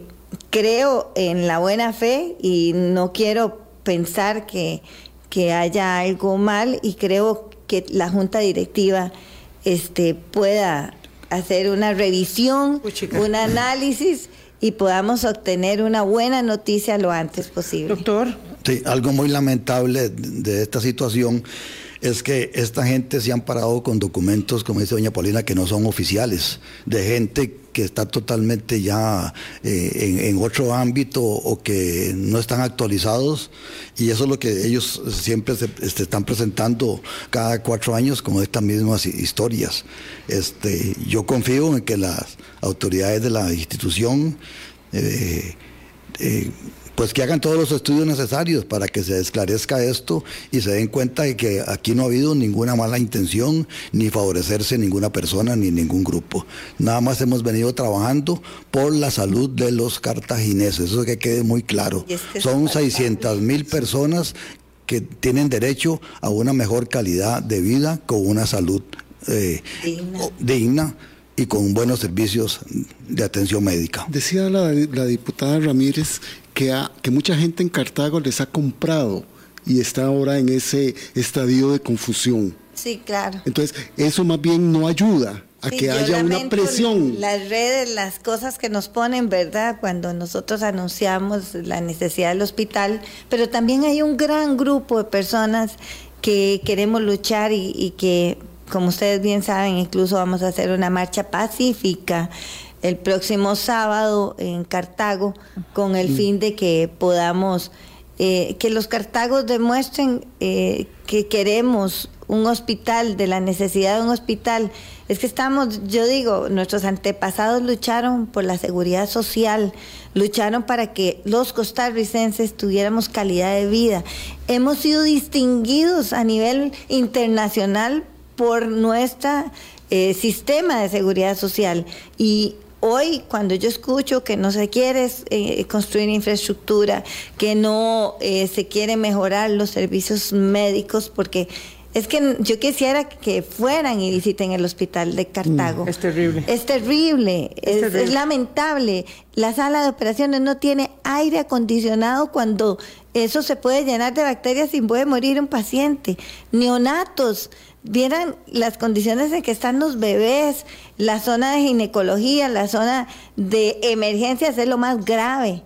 creo en la buena fe y no quiero pensar que, que haya algo mal y creo que la junta directiva este, pueda hacer una revisión, un análisis y podamos obtener una buena noticia lo antes posible. Doctor. Sí, algo muy lamentable de esta situación es que esta gente se han parado con documentos, como dice doña Paulina, que no son oficiales, de gente que está totalmente ya eh, en, otro ámbito o que no están actualizados y eso es lo que ellos siempre se, este, están presentando cada cuatro años como estas mismas historias. Este, yo confío en que las autoridades de la institución eh, eh, pues que hagan todos los estudios necesarios para que se esclarezca esto y se den cuenta de que aquí no ha habido ninguna mala intención, ni favorecerse ninguna persona ni ningún grupo. Nada más hemos venido trabajando por la salud de los cartagineses, eso que quede muy claro. Son 600 mil personas que tienen derecho a una mejor calidad de vida con una salud eh, digna y con buenos servicios de atención médica. Decía la, diputada Ramírez que, que mucha gente en Cartago les ha comprado y está ahora en ese estadio de confusión. Sí, claro. Entonces, eso más bien no ayuda a que haya una presión. Las redes, las cosas que nos ponen, ¿verdad? Cuando nosotros anunciamos la necesidad del hospital, pero también hay un gran grupo de personas que queremos luchar y, que, como ustedes bien saben, incluso vamos a hacer una marcha pacífica el próximo sábado en Cartago con el fin de que podamos eh, que los cartagos demuestren eh, que queremos un hospital, de la necesidad de un hospital. Es que estamos, yo digo, nuestros antepasados lucharon por la seguridad social, lucharon para que los costarricenses tuviéramos calidad de vida. Hemos sido distinguidos a nivel internacional por nuestro eh, sistema de seguridad social y hoy cuando yo escucho que no se quiere eh, construir infraestructura, que no eh, se quiere mejorar los servicios médicos, porque es que yo quisiera que fueran y visiten el hospital de Cartago. Mm, es terrible. Es terrible, es, lamentable. La sala de operaciones no tiene aire acondicionado cuando eso se puede llenar de bacterias y puede morir un paciente. Neonatos, vieran las condiciones en que están los bebés, la zona de ginecología, la zona de emergencias es lo más grave.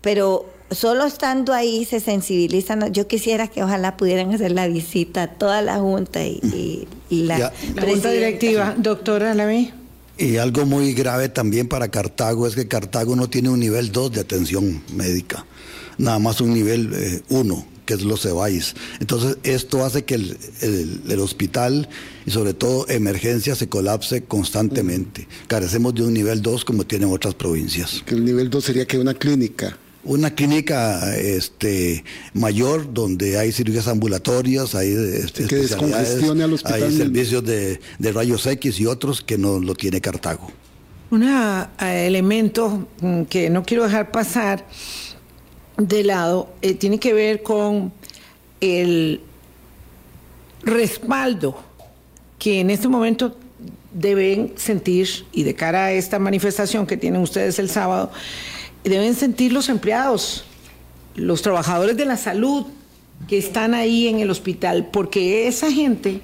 Pero solo estando ahí se sensibilizan. Yo quisiera que ojalá pudieran hacer la visita a toda la Junta y, la, Junta Directiva. Doctora Alaví. Y algo muy grave también para Cartago es que Cartago no tiene un nivel 2 de atención médica, nada más un nivel 1. Eh, que es los CEBAIS. Entonces, esto hace que el, el, hospital y sobre todo emergencia se colapse constantemente. Carecemos de un nivel 2 como tienen otras provincias. Que el nivel 2 sería que una clínica una clínica este, mayor donde hay cirugías ambulatorias, hay, este, que descongestione al hospital hay servicios de, rayos X y otros que no lo tiene Cartago. Un eh, elemento mm, que no quiero dejar pasar de lado eh, tiene que ver con el respaldo que en este momento deben sentir y de cara a esta manifestación que tienen ustedes el sábado, deben sentir los empleados, los trabajadores de la salud que están ahí en el hospital, porque esa gente,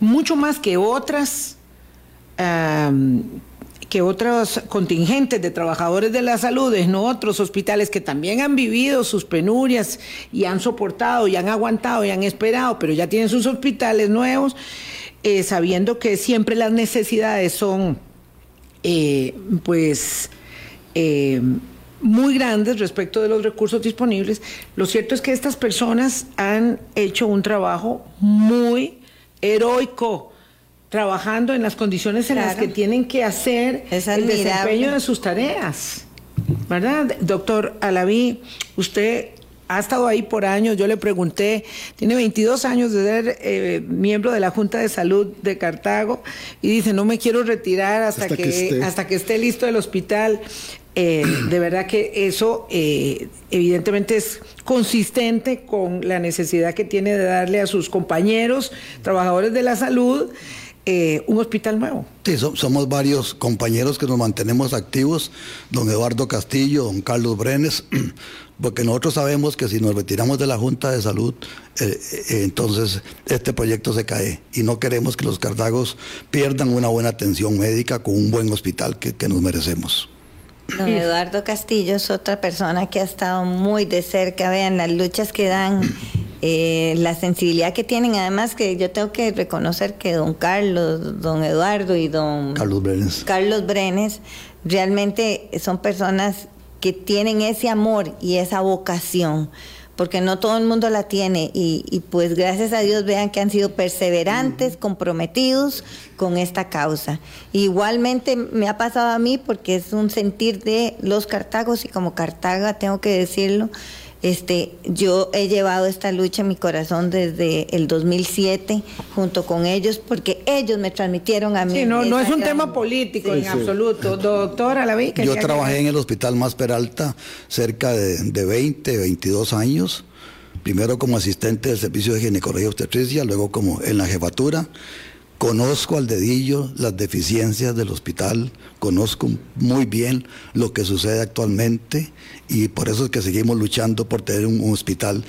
mucho más que otras, que otros contingentes de trabajadores de la salud en otros hospitales que también han vivido sus penurias y han soportado y han aguantado y han esperado, pero ya tienen sus hospitales nuevos, eh, sabiendo que siempre las necesidades son, eh, pues, eh, muy grandes respecto de los recursos disponibles. Lo cierto es que estas personas han hecho un trabajo muy heroico, trabajando en las condiciones en las que tienen que hacer el desempeño de sus tareas. ¿Verdad? Doctor Alaví, usted ha estado ahí por años, yo le pregunté, tiene 22 años de ser eh, miembro de la Junta de Salud de Cartago y dice, no me quiero retirar hasta, que, hasta que esté listo el hospital. Eh, de verdad que eso eh, evidentemente es consistente con la necesidad que tiene de darle a sus compañeros, trabajadores de la salud, eh, un hospital nuevo. Sí, somos varios compañeros que nos mantenemos activos, don Eduardo Castillo, don Carlos Brenes, porque nosotros sabemos que si nos retiramos de la Junta de Salud, entonces este proyecto se cae y no queremos que los cartagos pierdan una buena atención médica con un buen hospital que nos merecemos. Don Eduardo Castillo es otra persona que ha estado muy de cerca, vean las luchas que dan, eh, la sensibilidad que tienen, además que yo tengo que reconocer que don Carlos, don Eduardo y don Carlos Brenes, Carlos Brenes realmente son personas que tienen ese amor y esa vocación porque no todo el mundo la tiene. Y, pues gracias a Dios vean que han sido perseverantes, comprometidos con esta causa. Igualmente me ha pasado a mí porque es un sentir de los cartagos y como cartaga tengo que decirlo, este, yo he llevado esta lucha en mi corazón desde el 2007 junto con ellos porque ellos me transmitieron a mí. Sí, no, no es un tema político en absoluto. Doctora, la vi Yo trabajé en el Hospital Más Peralta cerca de, de 20, 22 años. Primero como asistente del servicio de ginecología y obstetricia, luego como en la jefatura Conozco al dedillo las deficiencias del hospital, conozco muy bien lo que sucede actualmente y por eso es que seguimos luchando por tener un, hospital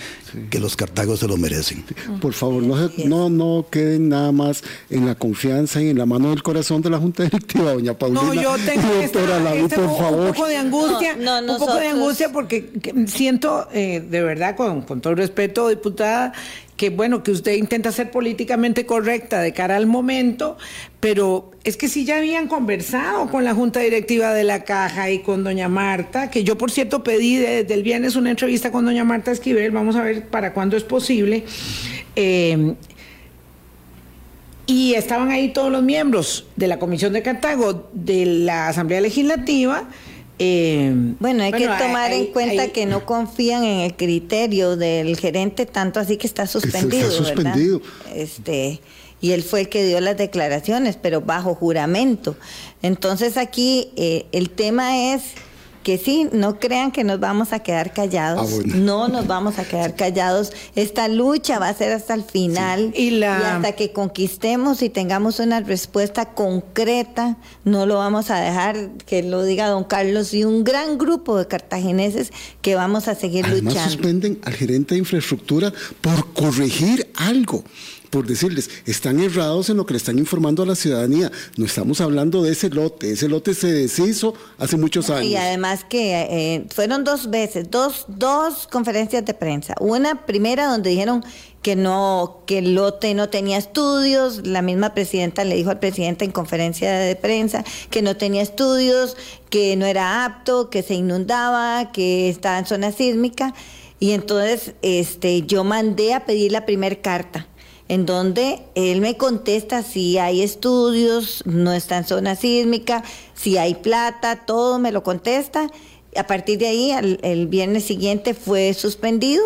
que los cartagos se lo merecen. Por favor, no, no, no queden nada más en la confianza y en la mano del corazón de la Junta Directiva, doña Paulina. No, yo tengo por favor. un poco de angustia, un poco de angustia porque siento, eh, de verdad, con, con todo el respeto, diputada, que bueno, que usted intenta ser políticamente correcta de cara al momento, pero es que si ya habían conversado con la Junta Directiva de la Caja y con doña Marta, que yo por cierto pedí desde el viernes una entrevista con doña Marta Esquivel, vamos a ver para cuándo es posible. Eh, y estaban ahí todos los miembros de la Comisión de Cartago, de la Asamblea Legislativa, eh, bueno, hay que tomar en cuenta que no confían en el criterio del gerente, tanto así que está suspendido, suspendido. Este, y él fue el que dio las declaraciones, pero bajo juramento. Entonces aquí eh, el tema es que sí, no crean que nos vamos a quedar callados. Ah, no nos vamos a quedar callados. Esta lucha va a ser hasta el final. Y, hasta que conquistemos y tengamos una respuesta concreta, no lo vamos a dejar que lo diga don Carlos y un gran grupo de cartagineses que vamos a seguir Además, luchando. suspenden al gerente de infraestructura por corregir algo por decirles, están errados en lo que le están informando a la ciudadanía. No estamos hablando de ese lote, ese lote se deshizo hace muchos años. Y además que eh, fueron dos veces, dos, dos conferencias de prensa. Una primera donde dijeron que no, que el lote no tenía estudios, la misma presidenta le dijo al presidente en conferencia de prensa que no tenía estudios, que no era apto, que se inundaba, que estaba en zona sísmica. Y entonces este, yo mandé a pedir la primera carta en donde él me contesta si hay estudios, no está en zona sísmica, si hay plata, todo me lo contesta. A partir de ahí, el, viernes siguiente fue suspendido.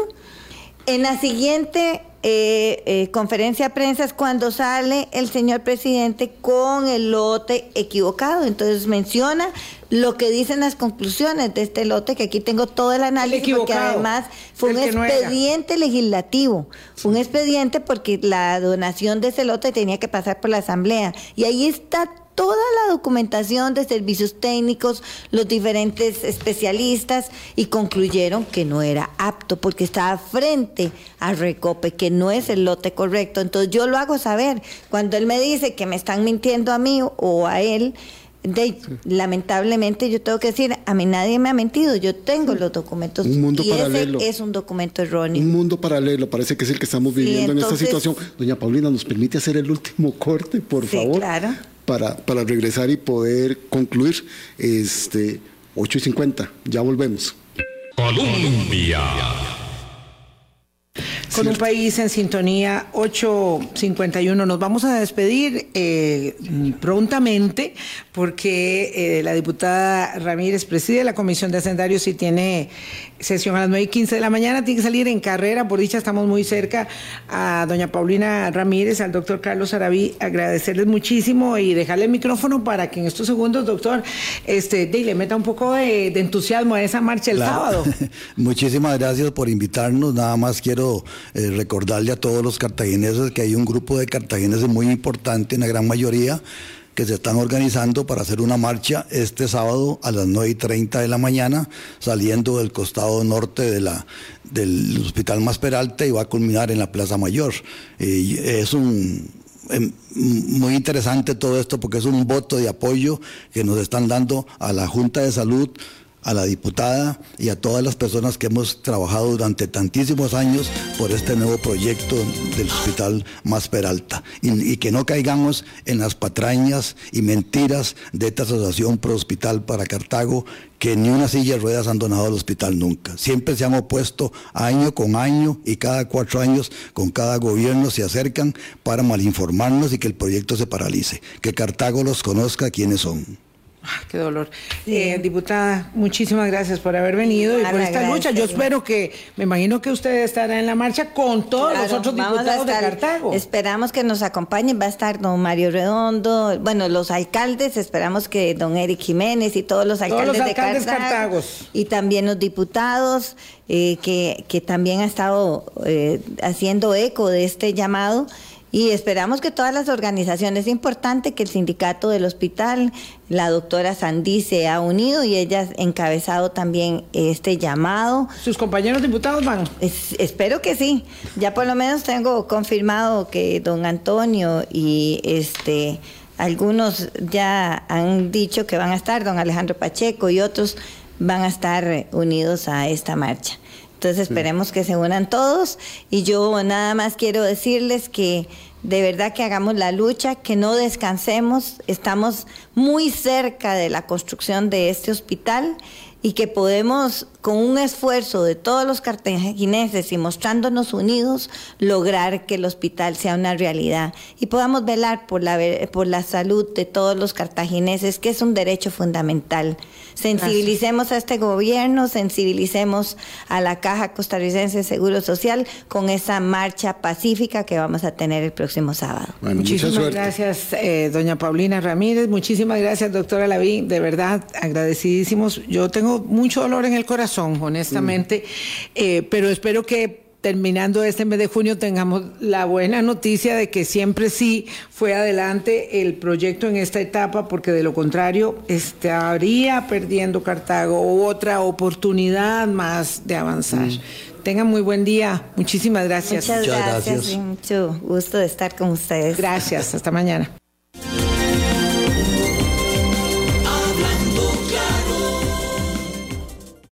En la siguiente eh, eh, conferencia de prensa es cuando sale el señor presidente con el lote equivocado. Entonces menciona lo que dicen las conclusiones de este lote, que aquí tengo todo el análisis, porque además fue un expediente legislativo, fue un expediente porque la donación de ese lote tenía que pasar por la Asamblea. Y ahí está toda la documentación de servicios técnicos, los diferentes especialistas, y concluyeron que no era apto porque estaba frente al recope, que no es el lote correcto. Entonces yo lo hago saber. Cuando él me dice que me están mintiendo a mí o a él, de, lamentablemente yo tengo que decir, a mí nadie me ha mentido, yo tengo los documentos un mundo y paralelo. ese es un documento erróneo. Un mundo paralelo, parece que es el que estamos viviendo en esta situación. Doña Paulina, ¿nos permite hacer el último corte, por sí, favor? Claro. Para, para regresar y poder concluir. Este, 8 y 50, ya volvemos. Colombia con un país en sintonía 851. Nos vamos a despedir eh, prontamente porque eh, la diputada Ramírez preside la Comisión de Hacendarios y tiene sesión a las 9 y 15 de la mañana. Tiene que salir en carrera. Por dicha, estamos muy cerca a doña Paulina Ramírez, al doctor Carlos Arabí. Agradecerles muchísimo y dejarle el micrófono para que en estos segundos, doctor, este, le meta un poco de, entusiasmo a esa marcha el sábado. Muchísimas gracias por invitarnos. Nada más quiero eh, recordarle a todos los cartagineses que hay un grupo de cartagineses muy importante, en la gran mayoría, que se están organizando para hacer una marcha este sábado a las 9 y 30 de la mañana, saliendo del costado norte de la, del Hospital Más Peralta y va a culminar en la Plaza Mayor. es un em, muy interesante todo esto porque es un voto de apoyo que nos están dando a la Junta de Salud, a la diputada y a todas las personas que hemos trabajado durante tantísimos años por este nuevo proyecto del Hospital Más Peralta y, que no caigamos en las patrañas y mentiras de esta asociación pro hospital para Cartago que ni una silla de ruedas han donado al hospital nunca. Siempre se han opuesto año con año y cada cuatro años con cada gobierno se acercan para malinformarnos y que el proyecto se paralice. Que Cartago los conozca quiénes son. Ah, qué dolor. Eh, diputada, muchísimas gracias por haber venido y por esta lucha. Yo espero que, me imagino que usted estará en la marcha con todos los otros diputados de Cartago. Esperamos que nos acompañen. Va a estar don Mario Redondo, bueno, los alcaldes, esperamos que don Eric Jiménez y todos los alcaldes, de Cartago. Y también los diputados eh, que, que también han estado eh, haciendo eco de este llamado y esperamos que todas las organizaciones, es importante que el sindicato del hospital, la doctora Sandí se ha unido y ella ha encabezado también este llamado. ¿Sus compañeros diputados van? espero que sí. Ya por lo menos tengo confirmado que don Antonio y este algunos ya han dicho que van a estar, don Alejandro Pacheco y otros van a estar unidos a esta marcha. Entonces esperemos que se unan todos. Y yo nada más quiero decirles que de verdad que hagamos la lucha, que no descansemos, estamos muy cerca de la construcción de este hospital y que podemos con un esfuerzo de todos los cartagineses y mostrándonos unidos, lograr que el hospital sea una realidad y podamos velar por la, por la salud de todos los cartagineses, que es un derecho fundamental. Sensibilicemos a este gobierno, sensibilicemos a la Caja Costarricense de Seguro Social con esa marcha pacífica que vamos a tener el próximo sábado. muchísimas gracias, eh, doña Paulina Ramírez. Muchísimas gracias, doctora Lavín. De verdad, agradecidísimos. Yo tengo mucho dolor en el corazón honestamente, eh, pero espero que terminando este mes de junio tengamos la buena noticia de que siempre sí fue adelante el proyecto en esta etapa, porque de lo contrario estaría perdiendo Cartago otra oportunidad más de avanzar. Tengan muy buen día. Muchísimas gracias. Muchas, gracias. gracias. mucho gusto de estar con ustedes. Gracias. Hasta mañana.